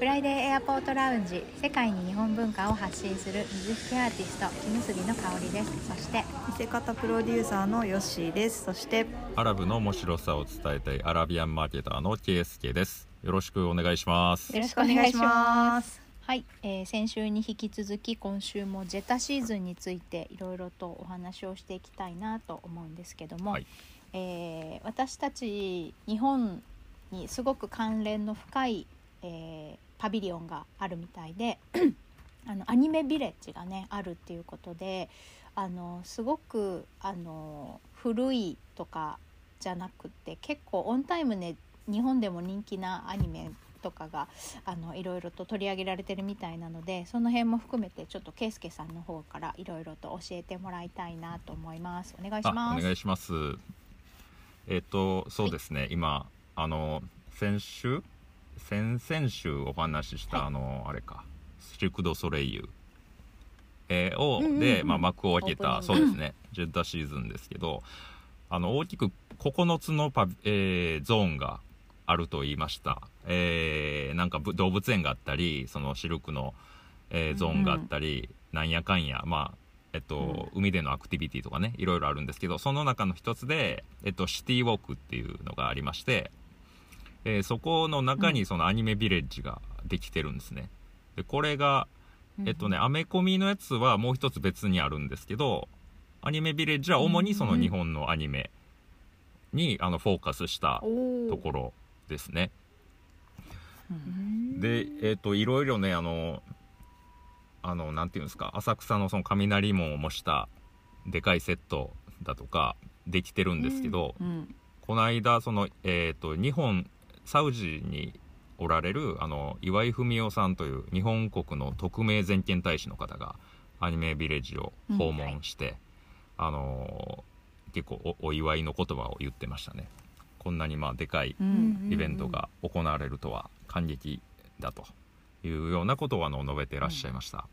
フライデーエアポートラウンジ世界に日本文化を発信する水引アーティスト木結びの香りです。そして見せ方プロデューサーのヨッシーです。そしてアラブの面白さを伝えたいアラビアンマーケターのケイスケです。よろしくお願いします。よろしくお願いします。はい、えー、先週に引き続き今週もジェタシーズンについていろいろとお話をしていきたいなと思うんですけども、はい。えー私たち日本にすごく関連の深い、えーパビリオンがあるみたいで あのアニメビレッジがねあるっていうことであのすごくあの古いとかじゃなくて結構オンタイムで日本でも人気なアニメとかがあのいろいろと取り上げられてるみたいなのでその辺も含めてちょっと圭介さんの方からいろいろと教えてもらいたいなと思います。お願いします。お願いしますえっ、とそうですね、今あの先週先々週お話しした、はい。あのあれかシルク・ド・ソレイユ、えーを、うんうんうん。で、まあ、幕を開けたそうですね。ジェッタシーズンですけど。あの大きく9つのパビ、えーゾーンがあると言いました、えーなんかぶ動物園があったりそのシルクの、えーゾーンがあったり、なんやかんやまあえっと、海でのアクティビティとかねいろいろあるんですけどその中の一つで、えっと、シティウォークっていうのがありまして、えーそこの中にそのアニメビレッジができてるんですね。でこれがえっとねアメコミのやつはもう一つ別にあるんですけどアニメビレッジは主にその日本のアニメにあのフォーカスしたおところですね。ろでえっ、といろいろねあのあのなんていうんですか浅草のその雷門を模したでかいセットだとかできてるんですけど、うん。この間そのえっ、と日本サウジにおられるあの岩井文夫さんという日本国の特命全権大使の方がアニメビレッジを訪問して、あの結構おお祝いの言葉を言ってましたね。こんなにまあでかいうんイベントが行われるとは感激だというようなことをあの述べてらっしゃいました。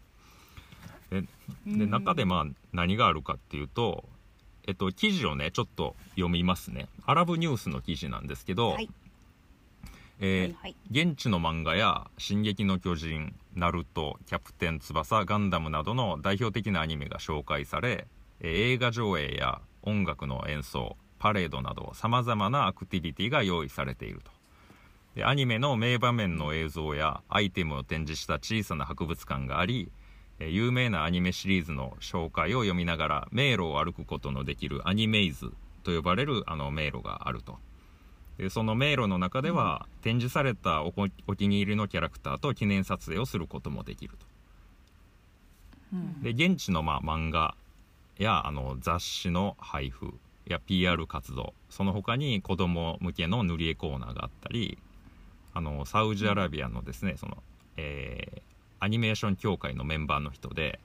でで中でまあ何があるかっていうと、えっと、記事をねちょっと読みますね。アラブニュースの記事なんですけど、はいえーはい現地の漫画や「進撃の巨人」「ナルト」「キャプテン翼」「ガンダム」などの代表的なアニメが紹介され、えー映画上映や音楽の演奏パレードなどさまざまなアクティビティが用意されていると。でアニメの名場面の映像やアイテムを展示した小さな博物館がありえー有名なアニメシリーズの紹介を読みながら迷路を歩くことのできるアニメイズと呼ばれるあの迷路があると。でその迷路の中では、展示されたおこお気に入りのキャラクターと記念撮影をすることもできるうん。とで現地のまあ漫画やあの雑誌の配布や PR 活動その他に子供向けの塗り絵コーナーがあったりあのサウジアラビアのですねその、えーアニメーション協会のメンバーの人で、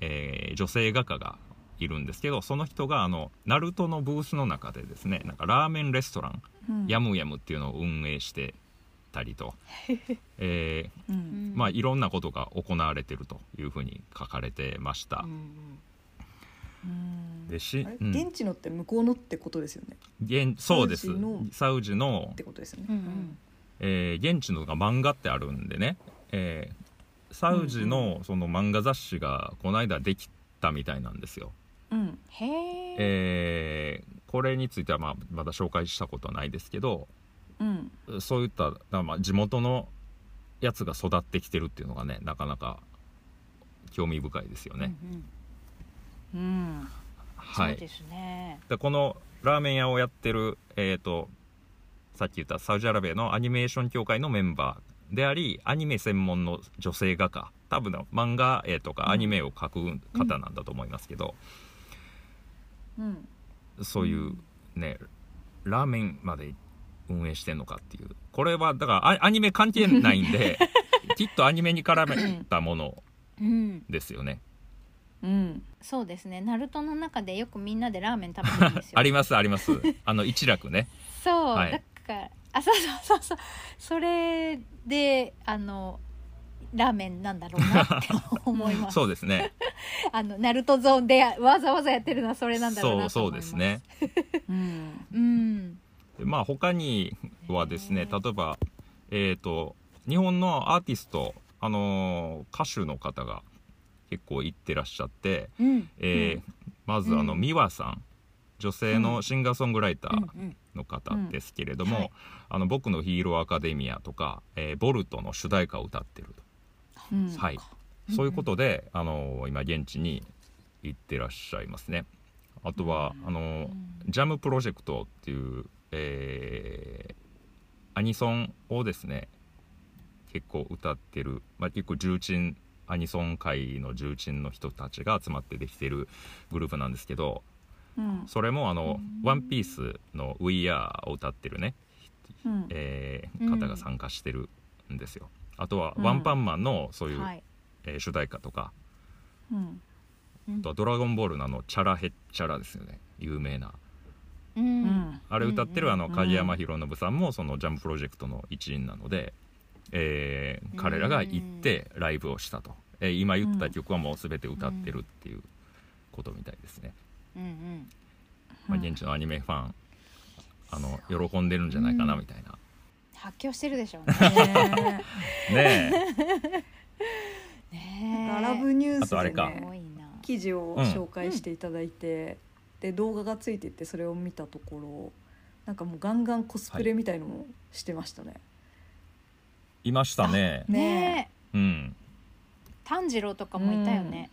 えー女性画家がいるんですけどその人があのナルトのブースの中でですねなんかラーメンレストランうん。ヤムヤムっていうのを運営してたりと、えーうん。まあ、いろんなことが行われてるというふうに書かれてました。うんでしうん。現地のって向こうのってことですよね？現そうです。サウジの？サウジの。っ、てことですよね。うんうん。えー現地のが漫画ってあるんでね、えーサウジのその漫画雑誌がこの間できたみたいなんですよ。うん。へええーこれについてはまあまだ紹介したことはないですけどうん。そういったまあ地元のやつが育ってきてるっていうのがねなかなか興味深いですよね。うんうん。うん。はい。そうですね。でこのラーメン屋をやってる、えー、とさっき言ったサウジアラビアのアニメーション協会のメンバーでありアニメ専門の女性画家。多分ね漫画絵とかアニメを描く方なんだと思いますけど、うんそういうねラーメンまで運営してんのかっていう。これはだからアアニメ関係ないんで きっとアニメに絡めたものうん。ですよね。うん。そうですね。ナルトの中でよくみんなでラーメン食べてるんですよ。ありますあります。あの一楽ね。そう、はい。だからあそうそうそうそう。それであのラーメンなんだろうなって思います。そうですね。あのナルトゾーンでわざわざやってるのはそれなんだろうなとそうそうですね。うん。うん。でまあ他にはですね例えばえっ、と日本のアーティスト、あのー歌手の方が結構行ってらっしゃって、うん。えーまずあのうん。美和さん女性のシンガーソングライターうんの方ですけれども、あの僕のヒーローアカデミアとか、えーボルトの主題歌を歌ってると、うんはい、うんそういうことで、あのー今現地に行ってらっしゃいますね。あとは、あのージャムプロジェクトっていう、えーアニソンをですね結構歌ってる、まあ、結構重鎮アニソン界の重鎮の人たちが集まってできてるグループなんですけどうん。それもあの「ワンピースの「We Are」を歌ってるね、うん。えーうん。方が参加してるんですよあとはうん。ワンパンマンのそういう、はい。えー主題歌とか。うん。あとは「ドラゴンボール」のあの「チャラヘッチャラ」ですよね。有名な。うん。うん。あれ歌ってるあのうん。影山博信さんもそのジャムプロジェクトの一員なので、えー彼らが行ってライブをしたと、えー今言った曲はもう全て歌ってるっていうことみたいですね、うん。うん。まあ、現地のアニメファンあの喜んでるんじゃないかなみたいな、発狂してるでしょうね。ね ねえ。ねアラブニュースでね記事をうん紹介していただいて、で動画がついててそれを見たところなんかもうガンガンコスプレみたいのもしてましたね、いましたね。ねえ。うん。炭治郎とかもいたよね。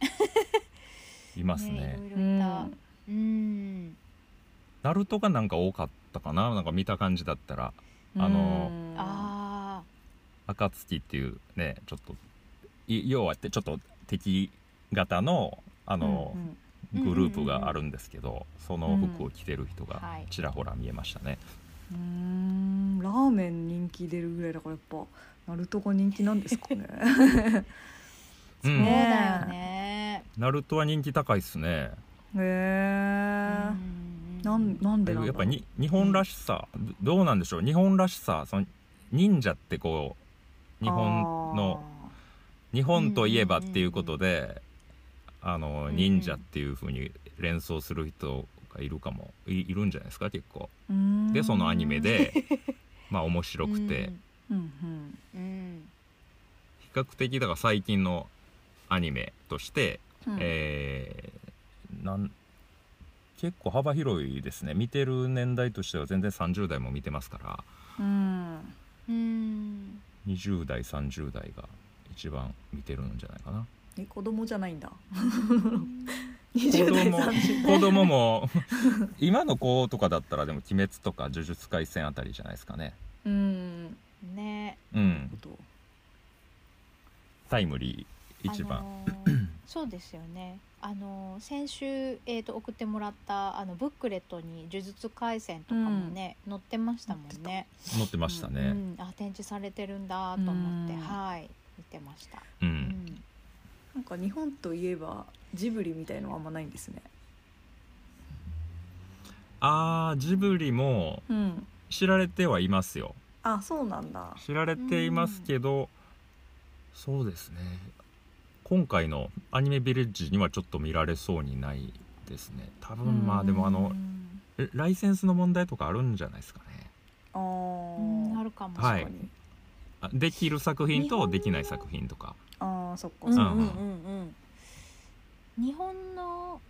いますね。ねいろいろいた。うん。ナルトがなんか多かったかな？なんか見た感じだったら。うんあのうん。あ暁っていうねちょっとい要はちょっと敵型のあの、うんグループがあるんですけど、その服を着てる人がはい。ちらほら見えましたね、うーん。ラーメン人気出るぐらいだからやっぱナルトが人気なんですかね。あ そううんだよね。ナルトは人気高いっすね。へえうんなんなんでやっぱに日本らしさ、どどうなんでしょう。日本らしさその忍者ってこう日本の日本といえばっていうことで、あのうん忍者っていう風に連想する人がいるかも。いいるんじゃないですか結構。でそのアニメで まあ面白くて、うん。うん。比較的だから最近のアニメとして、うん。えーなん結構幅広いですね。見てる年代としては全然30代も見てますから。うん。うん。20代30代が一番見てるんじゃないかな。え子供じゃないんだ。子20代供30子供も今の子とかだったらでも「鬼滅」とか「呪術廻戦」あたりじゃないですかね。うん。ね。うん。タイムリー一番、あのーそうですよねあのー先週、えー、と送ってもらったあのブックレットに「呪術廻戦」とかもね、載ってましたもんね、載ってましたうねん、あ展示されてるんだと思って、うん。はい。見てました、う、うん。んなんか日本といえばジブリみたいのはあんまないんですね。あージブリもうん。知られてはいますよ。あそうなんだ。知られていますけど、そうですね今回のアニメビレッジにはちょっと見られそうにないですね。多分まあでもあのライセンスの問題とかあるんじゃないですかね。ああるかもしはいれない、あできる作品とできない作品とか。あーそっか。うんうんうんうん。日本の、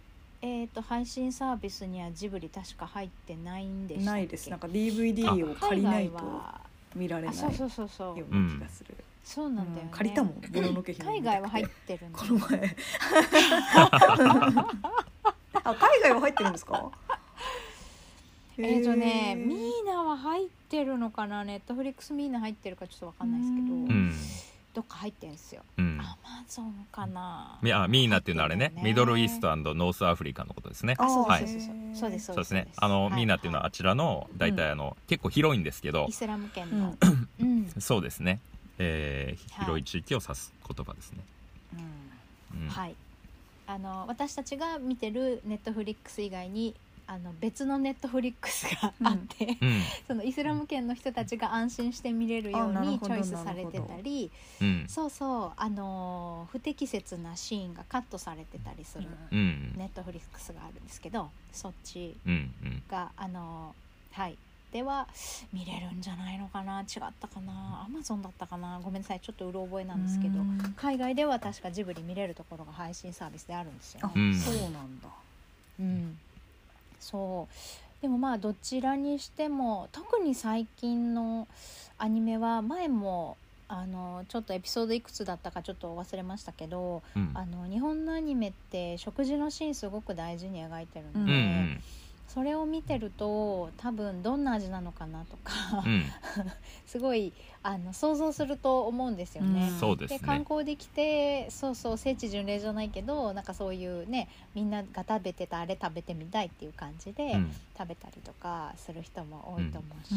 えー、と配信サービスにはジブリ確か入ってないんでしたっけ？ないです。なんか DVD を借りないと見られないあそうそうそうそう。ような気がする、そうなんだよね、うん借りたもんもののけ姫海外は入ってるこの前。あ海外は入ってるんですか？えっ、とねミーナは入ってるのかな？ネットフリックスミーナ入ってるかちょっとわかんないですけど、うん。うんどっか入ってんすよ。うん。アマゾンかな？みあミーナっていうのはあれね。ねミドルイーストノースアフリカのことですね。あそうはい。そうそうそうそうです。そうですね。あの、はいミーナっていうのはあちらの大体あの、結構広いんですけど。イスラム圏の、う んうん。そうですね、えーはい広い地域を指す言葉ですね、うん。はい。あの私たちが見てるネットフリックス以外にあの別のネットフリックスがあって、うん。そのイスラム圏の人たちが安心して見れるようにチョイスされてたりうん。そうそうあの不適切なシーンがカットされてたりするうん。ネットフリックスがあるんですけどそっちうんうん。があのはいでは見れるんじゃないのかな？違ったかな？アマゾンだったかな？ごめんなさいちょっとうろ覚えなんですけどうん。海外では確かジブリ見れるところが配信サービスであるんですよ。あ、ね。うんそうなんだ。うん、そう。でもまあどちらにしても特に最近のアニメは前もあのちょっとエピソードいくつだったかちょっと忘れましたけどうん。あの日本のアニメって食事のシーンすごく大事に描いてるので、うんうんそれを見てると多分どんな味なのかなとか、うん。すごいあの想像すると思うんですよね。うん。そうですね。観光できてそうそう聖地巡礼じゃないけどなんかそういうねみんなが食べてたあれ食べてみたいっていう感じでうん。食べたりとかする人も多いと思うし、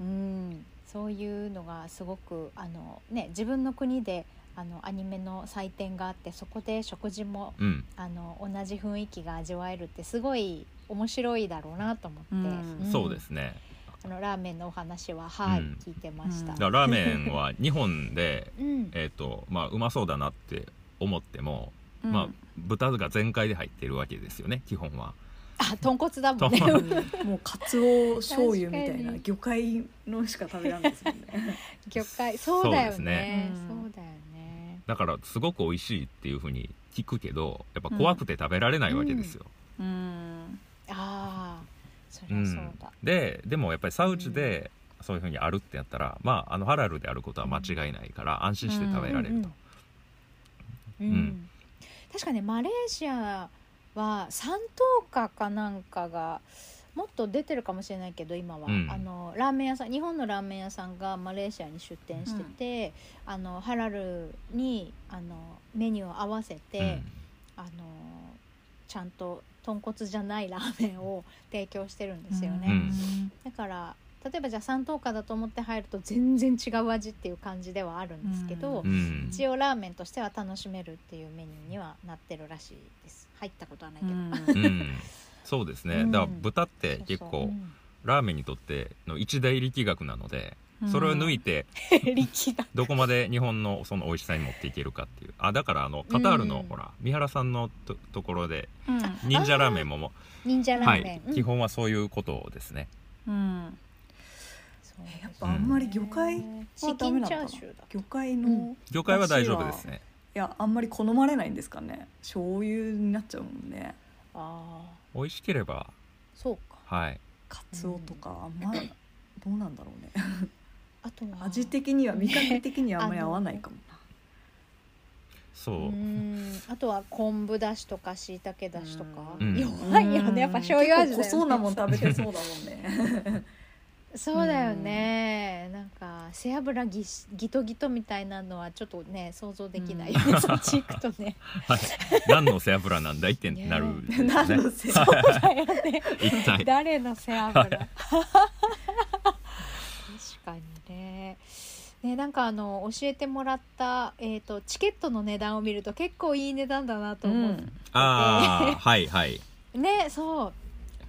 うん。うん。そういうのがすごくあの、ね、自分の国であのアニメの祭典があってそこで食事もうん。あの同じ雰囲気が味わえるってすごい面白いだろうなと思って、うん。ん。そうですね。あのラーメンのお話ははい、うん。聞いてました。ラーメンは日本で うん。えっとまあうまそうだなって思っても、うん。まあ豚が全開で入ってるわけですよね基本は。あ豚骨だもんね。もうカツオ醤油みたいな魚介のしか食べられないですもんね。魚介そうだよそうねですね。そうだよねだからすごく美味しいっていうふうに聞くけどやっぱ怖くて食べられないわけですよ、うん。ああそりゃそうだ、ででもやっぱりサウジでそういうふうにあるってやったらまああのハラルであることは間違いないから安心して食べられると、うんうん確かねマレーシアは三等価かなんかがもっと出てるかもしれないけど今は、うん。あのラーメン屋さん日本のラーメン屋さんがマレーシアに出店してて、あのハラルにあのメニューを合わせて、あのちゃんと豚骨じゃないラーメンを提供してるんですよね、うん。だから例えばじゃあ三等価だと思って入ると全然違う味っていう感じではあるんですけど、うんうん。一応ラーメンとしては楽しめるっていうメニューにはなってるらしいです。入ったことはないけど、うん そうですね、うん。だから豚って結そう構う。んラーメンにとっての一大力学なのでそれを抜いて どこまで日本のその美味しさに持っていけるかっていう。あだからあのカタールの、うんほら三原さんのとところでうん。忍者ラーメンもも忍者ラはーメン、い、うん。基本はそういうことですね。うん。やっぱあんまり魚介チはダキンメなのかな？チャーシューだ魚介の、うん。い魚介は大丈夫ですね。やあんまり好まれないんですかね。醤油になっちゃうもんね。ああ美味しければそうか。はい。カツオとかあんまどうなんだろうね。あとは味的には味覚的にはあんまり合わないかもそう。う、ん。あとは昆布だしとかしいたけだしとか、うん。弱いよね。やっぱ醤油味だよね。そうなもん食べてそうだもんね そうだよね、なんか背脂ぎしギトギトみたいなのはちょっとね想像できない。よね、うん。そっち行くとね。はい、何の背脂なんだいってなるね。何のせい。そうだよね。一体。誰の背脂？確かにね。ねなんかあの教えてもらった、えー、とチケットの値段を見ると結構いい値段だなと思って、ああはいはい。ねそう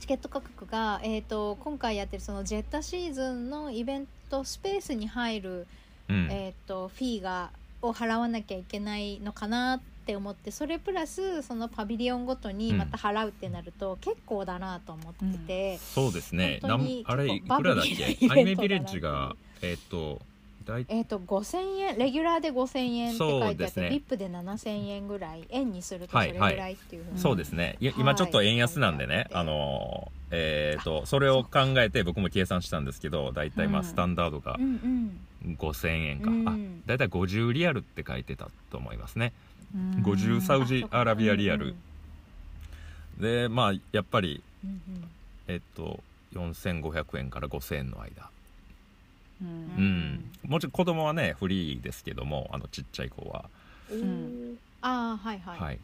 チケット価格が、えー、と今回やってるそのジェッタシーズンのイベントスペースに入る、うん、えー、とフィーがを払わなきゃいけないのかなって思ってそれプラスそのパビリオンごとにまた払うってなると結構だなと思ってて、そうですね。あれいくらだっけ？アニメビレッジがえっ、と大えー、と5000円レギュラーで5000円って書いてあって、ね VIP で7000円ぐらい円にするとそはい。れぐらいっていうふうに、そうですね。今ちょっと円安なんでね、はい。あのーえっ、とそれを考えて僕も計算したんですけど大体まあうん。スタンダードがうんうん。5000円か、うん。あ大体50リアルって書いてたと思いますね。うん。50サウジアラビアリアル。うんでまあやっぱりうんうん。えっ、と4500円から5000円の間ううん。ん、もちろん子供はねフリーですけどもあのちっちゃい子は。うん。ああはいはい、はい、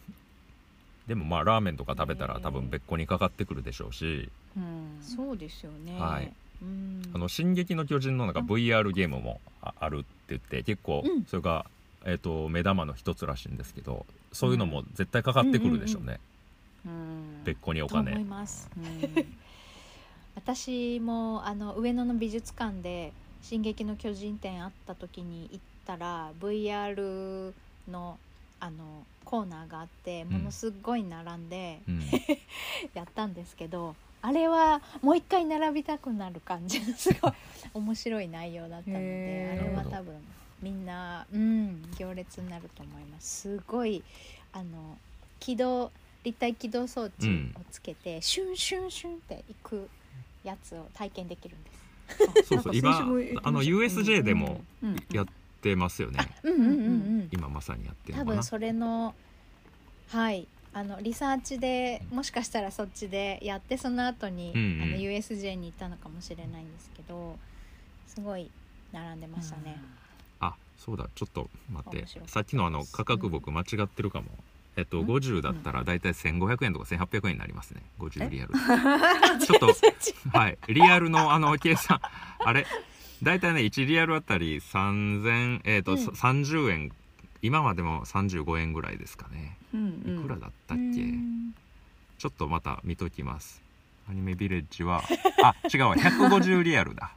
でもまあラーメンとか食べたら多分別個にかかってくるでしょうし。うん。そうですよね。はい。うん「あの進撃の巨人」のなんかうん。VR ゲームもああるって言って結構うん。それが、えー、と目玉の一つらしいんですけどそういうのも絶対かかってくるでしょうね、うん別個におと思い金ます。うん。私もあの上野の美術館で「進撃の巨人」展あった時に行ったら VR のあのコーナーがあってん。ものすごい並んでうん。やったんですけど、あれはもう一回並びたくなる感じのすごい 面白い内容だったのであれは多分みんな、うん、行列になると思います。すごいあの起動立体起動装置をつけて、シュンシュンシュンっていくやつを体験できるんです。そうそう今あの USJ でもやってますよね、うんうんうんうん。今まさにやってるの多かな。分それのはい。あのリサーチでもしかしたらそっちでやってその後に、うんうん。あの USJ に行ったのかもしれないんですけどすごい並んでましたね、あそうだ。ちょっと待って。さっきのあの価格僕間違ってるかも、えっとん。50だったら大体1500円とか1800円になりますね。50え？リアル。ちょっとはい。リアルのあの計算。あれ？大体ね1リアルあたり3000えっ、と、うん。30円。今までも35円ぐらいですかね。いくらだったっけ、うん。ちょっとまた見ときます。アニメビレッジはあ違うわ。150リアルだ。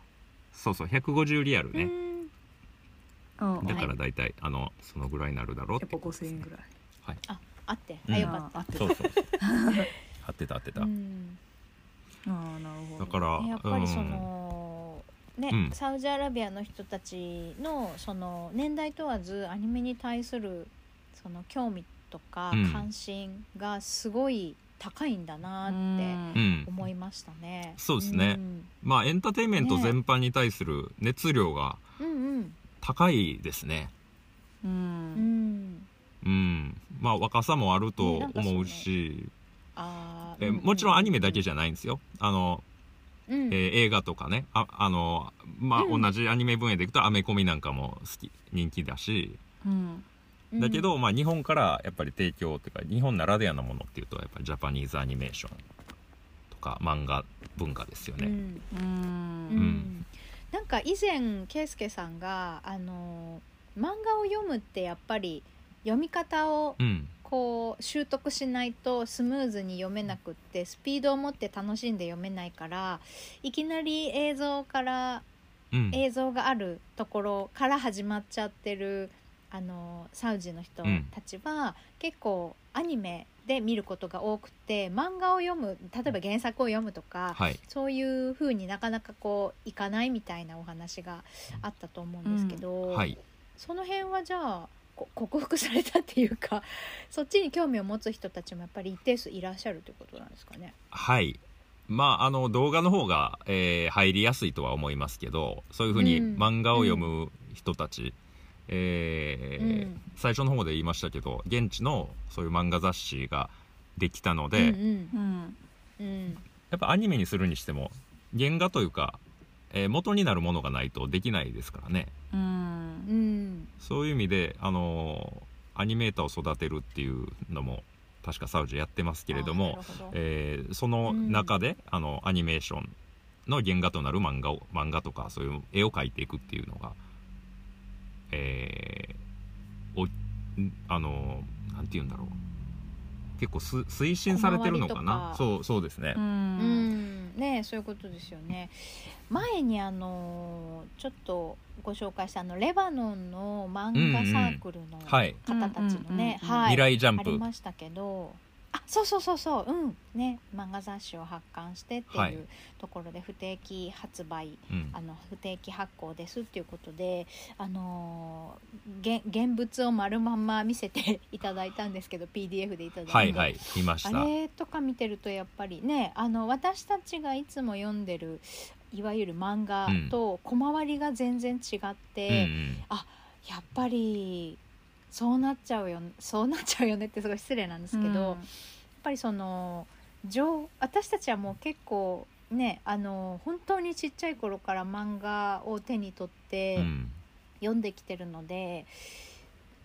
そうそう150リアルね、うん。うんだから大体あのそのぐらいになるだろうっやっぱてこと5000円ぐらい。あってうん。あよかった。あ、合ってそうそう。合ってた合ってた、うん。あーなるほど。だからねやっぱりその、ね、うん。サウジアラビアの人たちのその年代問わずアニメに対するその興味とかうん。関心がすごい高いんだなってうん。思いましたね。そうですね。ん。まあエンターテインメント全般に対する熱量が高いですね。ううんんうん。まあ若さもあるねと思うし、あーえもちろんアニメだけじじゃないんですよ。あの、ゃ、うん。えー映画とかね。ああのまあ、うん同じアニメ分野でいくとアメコミなんかも好き人気だし。うん。だけど、まあ日本からやっぱり提供っていうか日本ならではのものっていうとやっぱりジャパニーズアニメーションとか漫画文化ですよね、うん。ううん。んなんか以前圭介さんがあの漫画を読むってやっぱり読み方をうん。こう習得しないとスムーズに読めなくってスピードを持って楽しんで読めないからいきなり映像からうん。映像があるところから始まっちゃってるあのサウジの人たちは、結構アニメで見ることが多くて漫画を読む例えば原作を読むとか、はい。そういう風になかなかこういかないみたいなお話があったと思うんですけど、はい。その辺はじゃあこ 克服されたっていうか そっちに興味を持つ人たちもやっぱり一定数いらっしゃるということなんですかね。はい。まああの動画の方が、えー入りやすいとは思いますけどそういうふうにうん。漫画を読む人たち、えーうん。最初の方で言いましたけど現地のそういう漫画雑誌ができたのうで、ん。うん。うん。やっぱアニメにするにしても原画というか、えー元になるものがないとできないですからね。うんうんそういう意味で、あのーアニメーターを育てるっていうのも確かサウジやってますけれどあもえーその中で、あのアニメーションの原画となる漫画を漫画とかそういう絵を描いていくっていうのが、えーおんあのなんて言うんだろう。結構す推進されてるのかな。そうそうですね。う、うんんねそういうことですよね。前にあのちょっとご紹介したあのレバノンの漫画サークルのはい。方たちのね、うんうん未来ジャンありプましたけどあそうそうそうそううん。ね漫画雑誌を発刊してってはい。いうところで不定期発売、うん。あの不定期発行ですっていうことであのー現現物を丸まんま見せていただいたんですけど PDF でいただいて、はいはい見ました。あれとか見てるとやっぱりねあの私たちがいつも読んでるいわゆる漫画と小回りが全然違って、うんうん。やっぱりそうなっちゃうよそうなっちゃうよねってすごい失礼なんですけど、やっぱりその情私たちはもう結構ねあの本当にちっちゃい頃から漫画を手に取ってうん。読んできてるので、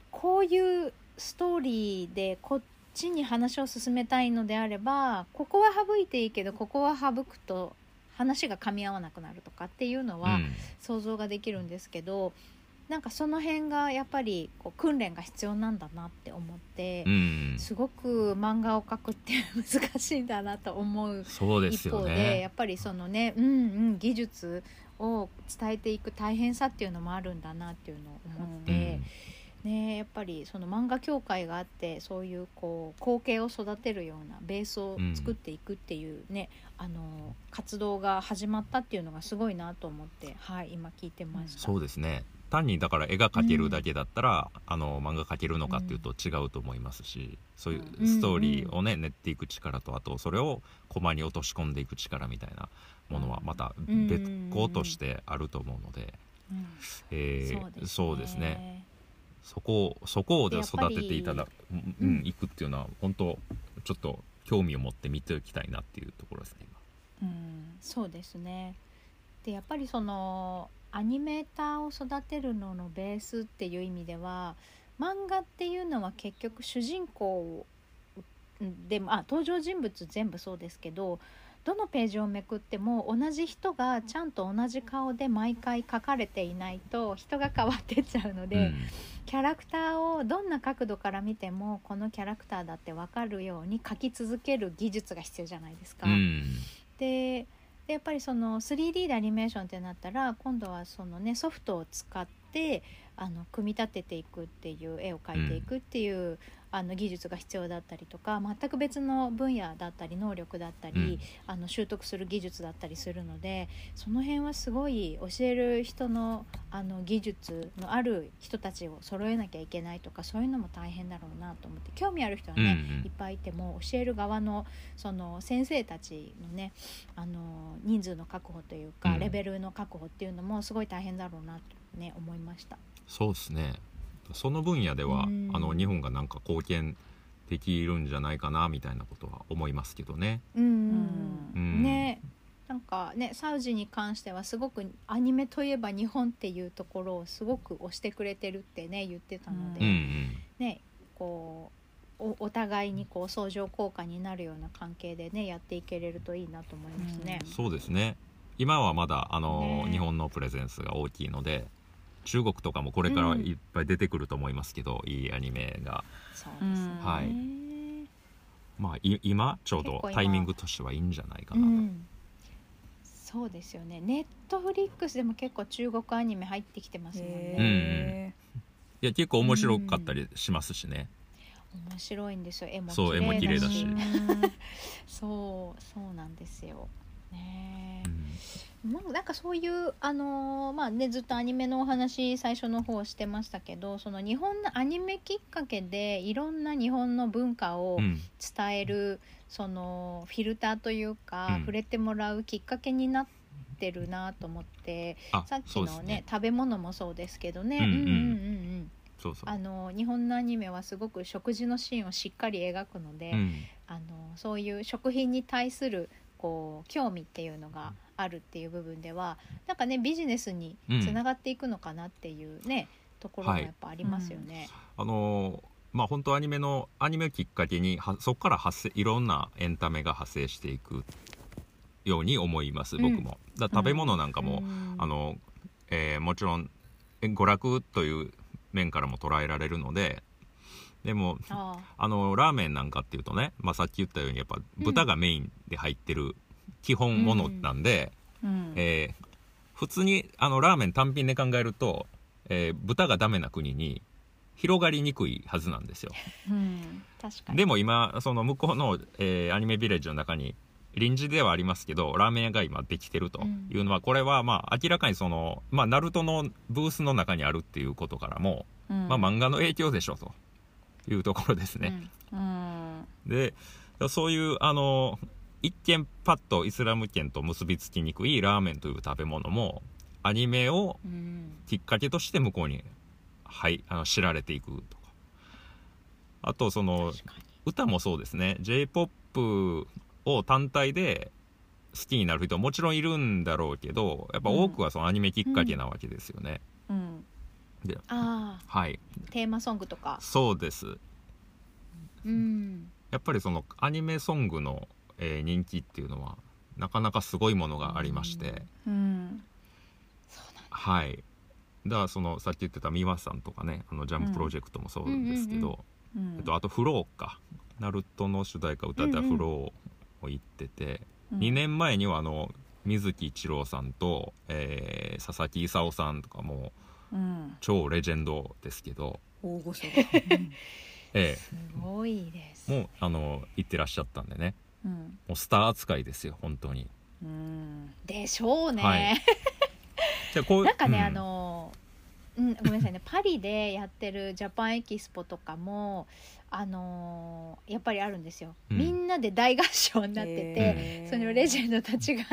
こういうストーリーでこっちに話を進めたいのであればここは省いていいけどここは省くと話が噛み合わなくなるとかっていうのは、うん。想像ができるんですけどなんかその辺がやっぱりこう訓練が必要なんだなって思ってう、ん。すごく漫画を描くって難しいんだなと思うそうですよ一方でやねっぱりそのね、うんうん、技術を伝えていく大変さっていうのもあるんだなっていうのを思って、ねねやっぱりその漫画協会があってそういうこう後継を育てるようなベースを作っていくっていうね、あの活動が始まったっていうのがすごいなと思ってはい今聞いてました。そうですね単にだから絵が描けるだけだったら、あの漫画描けるのかっていうと違うと思いますし、そういうストーリーをね、練っていく力とあとそれをコマに落とし込んでいく力みたいなものはまた別個としてあると思うので、うん。えーそうですね。ね。そこをそこをでで育てていただうん、うん。いくっていうのは本当ちょっと興味を持って見ておきたいなっていうところですねうん、そうですね。でやっぱりそのアニメーターを育てるののベースっていう意味では漫画っていうのは結局主人公でもあ登場人物全部そうですけどどのページをめくっても同じ人がちゃんと同じ顔で毎回描かれていないと人が変わってっちゃうので、うんキャラクターをどんな角度から見てもこのキャラクターだって分かるように描き続ける技術が必要じゃないですか。うんででやっぱりその 3D でアニメーションってなったら今度はそのねソフトを使ってあの組み立てていくっていう絵を描いていくっていう、あの技術が必要だったりとか全く別の分野だったり能力だったり、うん。あの習得する技術だったりするのでその辺はすごい教える人のあの技術のある人たちを揃えなきゃいけないとかそういうのも大変だろうなと思って興味ある人はね、うんうん。いっぱいいても教える側のその先生たちのねあの人数の確保というか、うん。レベルの確保っていうのもすごい大変だろうなとね思いました。そうですねその分野では、うん。あの日本がなんか貢献できるんじゃないかなみたいなことは思いますけどね。うん。うん。ね。なんかねサウジに関してはすごくアニメといえば日本っていうところをすごく推してくれてるってね言ってたので、うんうん。ねこうおお互いにこう相乗効果になるような関係でねやっていけれるといいなと思いますね。そうですね。今はまだあの、ね。日本のプレゼンスが大きいので中国とかもこれからいっぱい出てくると思いますけど、いいアニメが。そうですね。はい。まあい今ちょうどタイミングとしてはいいんじゃないかなと、うん、そうですよね。ネットフリックスでも結構中国アニメ入ってきてますもんね。へいや結構面白かったりしますしね、面白いんですよ。絵もそう絵も綺麗だし。そうそうなんですよ。ね。うまあなんかそういうあのーまあねずっとアニメのお話最初の方してましたけど、その日本のアニメきっかけでいろんな日本の文化をうん。伝える、そのフィルターというか、うん。触れてもらうきっかけになってるなと思って、あさっきのねね。食べ物もそうですけどね。うん。うんうんうんうん。そうそう。あの日本のアニメはすごく食事のシーンをしっかり描くので、うん。あのそういう食品に対するこう興味っていうのがあるっていう部分ではなんかねビジネスにつながっていくのかなっていうね、ところもやっぱありますよね。あのーまあ本当アニメのアニメをきっかけにはそこから発生いろんなエンタメが派生していくように思います僕も、だから食べ物なんかも、うん。あの、えーもちろんえ娯楽という面からも捉えられるのででもああ。のラーメンなんかっていうとね、まあ、さっき言ったようにやっぱ豚がメインで入ってる基本ものなんで、うん。えー普通にあのラーメン単品で考えると、えー豚がダメな国に広がりにくいはずなんですよ。うん。確かに。でも今その向こうの、えーアニメビレッジの中に臨時ではありますけどラーメン屋が今できてるというのは、これはまあ明らかにその、まあ、ナルトのブースの中にあるっていうことからも、うん。まあ、漫画の影響でしょというところですね、うん。でそういうあの一見パッとイスラム圏と結びつきにくいラーメンという食べ物もアニメをうん。うんきっかけとして向こうに、はい、あの知られていくとか。あとその歌もそうですね。J p o p を単体で好きになる人ももちろんいるんだろうけどやっぱ多くはそのアニメきっかけなわけですよね、うんあはい。あテーマソングとか。そうです。うん。やっぱりそのアニメソングの、えー人気っていうのはなかなかすごいものがありまして、うん。そうなんはい。だからそのさっき言ってた美輪さんとかねあのジャンププロジェクトもそうですけど、うんうんえっと、あと「フローか」ナルトの主題歌歌った「フロー」を言ってて、うん。2年前にはあの水木一郎さんと、えー佐々木功さんとかもうん。超レジェンドですけど、大御所。だえ。すごいです。え、もうあの行ってらっしゃったんでね。うん。もうスター扱いですよ本当に。うん。でしょうね、はい。じゃあこうなんかね、うん。あのうん、ごめんなさいね。パリでやってるジャパンエキスポとかもあのやっぱりあるんですよ、うん。みんなで大合唱になってて、そのレジェンドたちが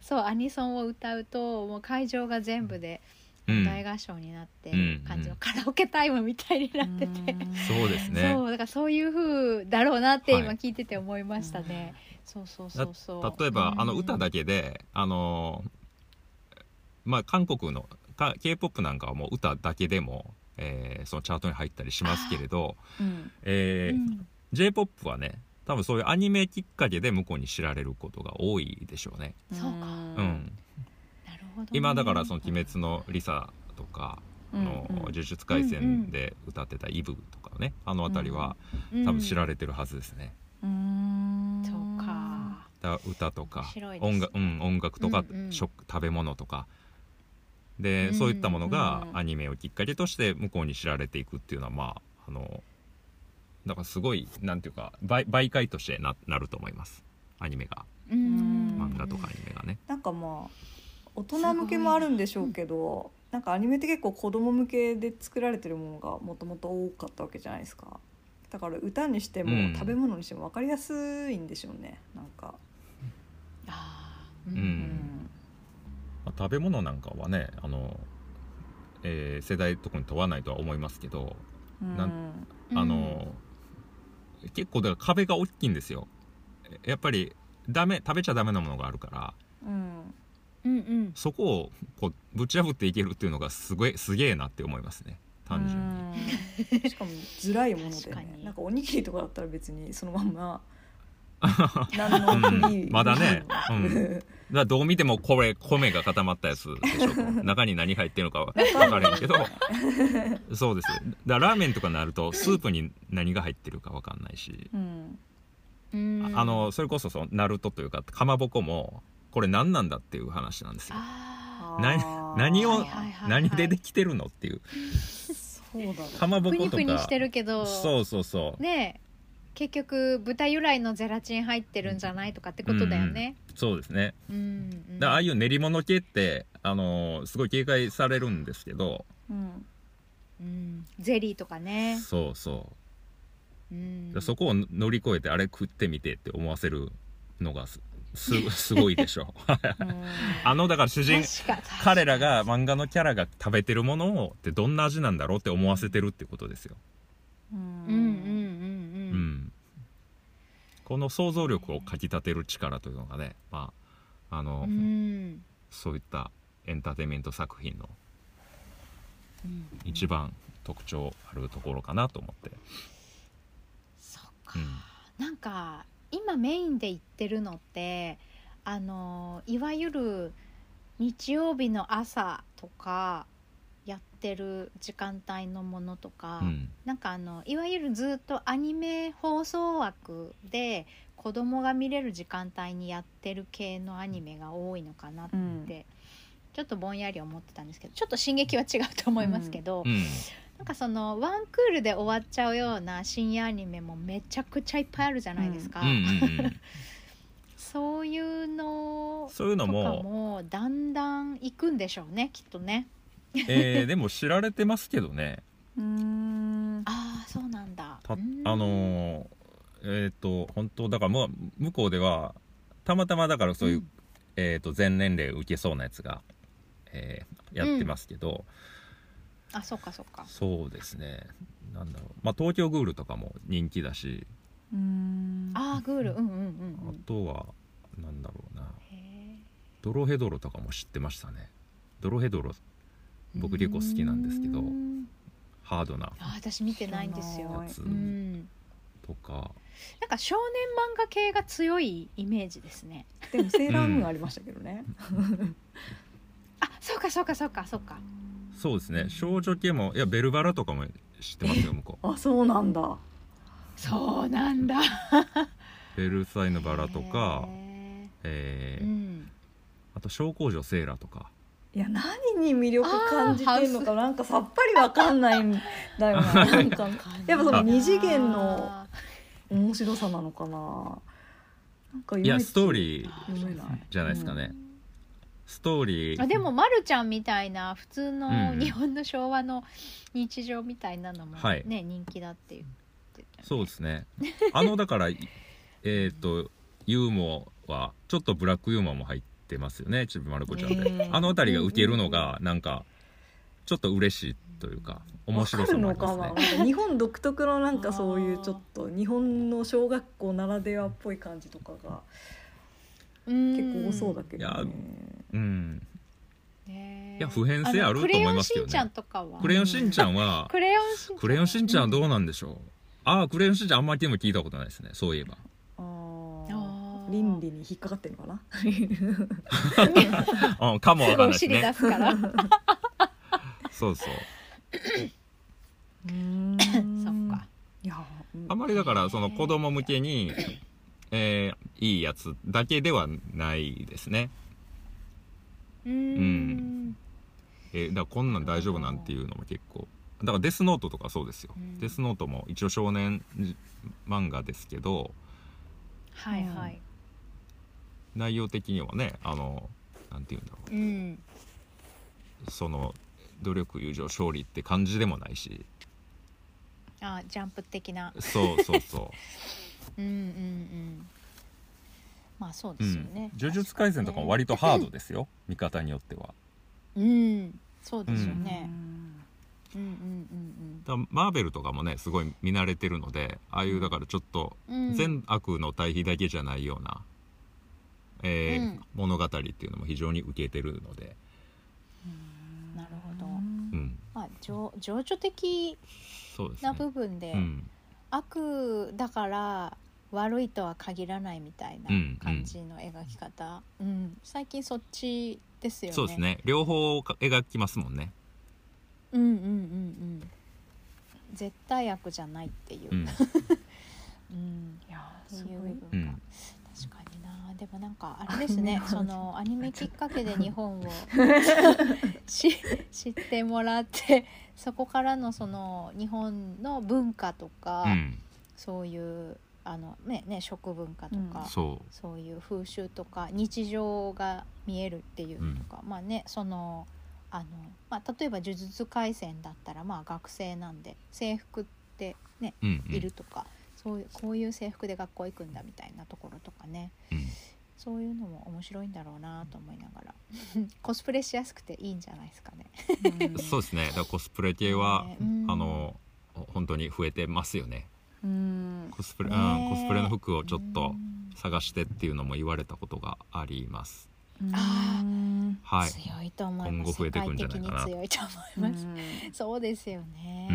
そうアニソンを歌うともう会場が全部でうん大合唱になってうん感じのカラオケタイムみたいになってて、そうですね。そうだからそういう風だろうなって今はい。聞いてて思いましたね、そうそうそうそう。例えば、あの歌けだけであのまあ韓国のか k p o p なんかはもう歌だけでも、えーそのチャートに入ったりしますけれど、うん。えー j p o p はね多分そういうアニメきっかけで向こうに知られることが多いでしょうね。そうか。うんね。今だからその「鬼滅のリサ」とか、あの呪術廻戦で歌ってた「イブ」とかねあの辺りはうん多分知られてるはずですね。うん。そうか。だ歌とか音楽,、うん、音楽とか、うんうん。食食べ物とか。で、うんそういったものがうんアニメをきっかけとして向こうに知られていくっていうのはまああのだからすごいなんていうか媒媒介としてななると思います。アニメが。うん。漫画とかアニメがね。なんかまあ大人向けもあるんでしょうけど、なんかアニメって結構子供向けで作られてるものがもともと多かったわけじゃないですか。だから歌にしても、うん。食べ物にしても分かりやすいんでしょうね。なんか、あーううんまあ食べ物なんかはねあの、えー世代とかに問わないとは思いますけどなんうん。あの、結構だから壁が大きいんですよ。やっぱりダメ食べちゃダメなものがあるから。うんうんうん。そこをこうぶち破っていけるっていうのがすごいすげえなって思いますね。単純に。にしかもずらいものでね。なんかおにぎりとかだったら別にそのまんま。うん。まだね。うん。うん。だどう見てもこれ米が固まったやつでしょ。と中に何入ってるのかは分からへんけど。そうです。だからラーメンとかになるとスープに何が入ってるか分かんないし、うん。うんあのそれこそそのナルトというかかまぼこもこれ何なんだっていう話なんですよ。あなあー。何をはいはいはいはい何でできてるのっていう。そうだかまぼーふにことか。ふにしてるけど。そうそうそう。ねえ。結局豚由来のゼラチン入ってるんじゃないとかってことだよね。そうですね。うんうん。だああいう練り物系ってあのーすごい警戒されるんですけど。うん。うん。ゼリーとかね。そうそう。うん。でそこを乗り越えてあれ食ってみてって思わせるのがすすすごいでしょ。うん。あのだから主人彼らが漫画のキャラが食べてるものをってどんな味なんだろうって思わせてるってことですよ、うん。うんうんうんううん。んこの想像力をかきたてる力というのがね、まああのうん。そういったエンターテインメント作品のうん。一番特徴あるところかなと思って、そっか。うん。なんか今メインで言ってるのってあのいわゆる日曜日の朝とかやってる時間帯のものとか、うん。なんかあのいわゆるずっとアニメ放送枠で子供が見れる時間帯にやってる系のアニメが多いのかなって、うん。ちょっとぼんやり思ってたんですけどちょっと進撃は違うと思いますけど、うんなんかそのワンクールで終わっちゃうような深夜アニメもめちゃくちゃいっぱいあるじゃないですか、うんうんうんそういうのそういうのとかも、もだんだん行くんでしょうねきっとね。えー でも知られてますけどね。うん。ああそうなんだ。たうん。あのーえっ、と本当だからもう向こうではたまたまだからそういう、うん。えー、と全年齢受けそうなやつが、えーやってますけど、あそっかそっか。そうですね。なんだろう。まあ東京グールとかも人気だし、うん。ああグール。うんうんうんあうん。とはなんだろうな。へドロヘドロとかも知ってましたね。ドロヘドロー僕結構好きなんですけど。うんハードなあ私見てないんですよ。やつ。うん。とか。なんか少年漫画系が強いイメージですね。でもセーラームーンありましたけどね、あそうかそうかそうかそうかそうですね。少女系もいやベルバラとかも知ってますよ向こう。あそうなんだ。そうなんだ。ベルサイユのバラとか、へえーーうん。あと小公女セーラとか。いや何に魅力感じてんのかなんかさっぱりわかんないんだよな なんか。やっぱその二次元の面白さなのかな。なんかいやストーリーじゃないですかね、ストーリー。あでも、ま、るちゃんみたいな普通のうん日本の昭和の日常みたいなのもね、はい。人気だって言ってたよね。そうですね。あのだから えっとユーモアはちょっとブラックユーモアも入ってますよねちびまる子ちゃんで、へー。あの辺りが受けるのがなんかちょっと嬉しいというか面白さもありますね。日本独特のなんかそういうちょっと日本の小学校ならではっぽい感じとかがうん結構多そうだけどいやね。うん。ねいや普遍性あると思いますけどね。クレヨンしんちゃんとかは。クレヨンしんちゃんは クレヨンしんちゃん。クレヨンしんちゃんはどうなんでしょう、ああクレヨンしんちゃんあんまりでも聞いたことないですねそういえば。ああ倫理に引っかかってるのかな？うんかもわかんないですお尻出ねすから。そうそう。そっか。いや、あまりだからその子供向けに、えーいいやつだけではないですね。うーん。えーだからこんなん大丈夫なんていうのも結構。だからデスノートとかそうですよ、うん。デスノートも一応少年漫画ですけどはいはい。内容的にはねあのなんて言うんだろう。ん。うその努力友情勝利って感じでもないし。あジャンプ的な。そうそうそう んうんうん。まあそうう、うんですよね、呪術廻戦とかも割とハードですよ。見方によっては。うん。そうですようん。ね、うん、うんうん。だからマーベルとかもねすごい見慣れてるのでああいうだからちょっとうん。うん善悪の対比だけじゃないような、えーうん。物語っていうのも非常に受けてるので、なるほど。うん、まあ情情緒的。な部分で、うん、悪だから悪いとは限らないみたいなうん感じの描き方、うん。最近そっちですよね。そうですね。両方か描きますもんね。うんうんうんうん。絶対悪じゃないっていう、うん、うん。いやっていうすごい部分が、うん確かにな。でもなんかあれですね。そのアニメきっかけで日本を し知ってもらってそこからのその日本の文化とか、うん、そういうあの、ねね、食文化とか、そそういう風習とか日常が見えるっていうのとか、まあねそのあの、まあ、例えば「呪術廻戦」だったらまあ学生なんで制服ってねう、うん、うん。いるとか、そういうこういう制服で学校行くんだみたいなところとかね。うん。そういうのも面白いんだろうなと思いながら。コスプレしやすくていいんじゃないですかね。そうですね。だからコスプレ系は、ね。うん。あの本当に増えてますよね。うん。コスプレ、ねうん、コスプレの服をちょっとうん探してっていうのも言われたことがあります。あはい。強いと思い今ます。後増えていくんじゃないかな。強いと思います。そうですよね、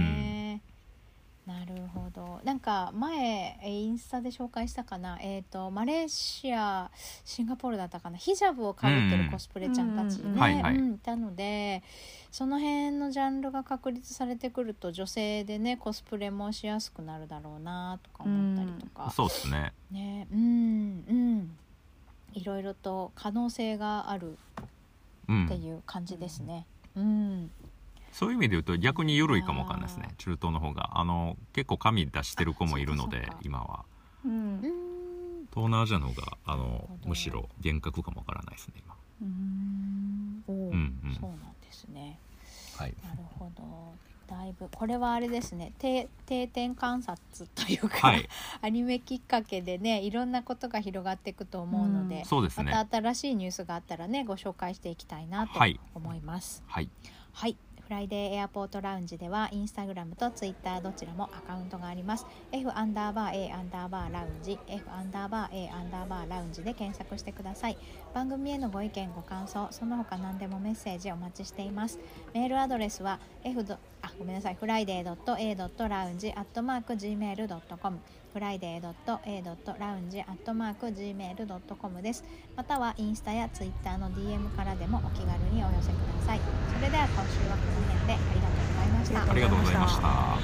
なるほど。なんか前えインスタで紹介したかな？えっ、とマレーシアシンガポールだったかな？ヒジャブをかぶってるコスプレちゃんたちうんね、はいたのでその辺のジャンルが確立されてくると女性でねコスプレもしやすくなるだろうなとか思ったりとか、そうですね。ね。うんうん。いろいろと可能性があるってうん。いう感じですね。うんそういう意味で言うと逆に緩いかもわかんないですねあ。中東の方があの結構紙出してる子もいるので今はうんうん東南アジアの方があのむしろ厳格かもわからないですね今。おーうんうんそうなんですね。はい。なるほど。だいぶこれはあれですね定定点観察というか、はい。アニメきっかけでねいろんなことが広がっていくと思うので、そうですね。また新しいニュースがあったらねご紹介していきたいなとはい思います。はい。はい。フライデーエアポートラウンジではインスタグラムとツイッターどちらもアカウントがあります。F アンダーバー A アンダーバーラウンジ F アンダーバー A アンダーバーラウンジで検索してください。番組へのご意見ご感想その他何でもメッセージお待ちしています。メールアドレスは F どあごめんなさいフ friday.a.lounge.gmail.com です。またはインスタやツイッターの DM からでもお気軽にお寄せください。それでは今週はこの辺でありがとうございました。ありがとうございました。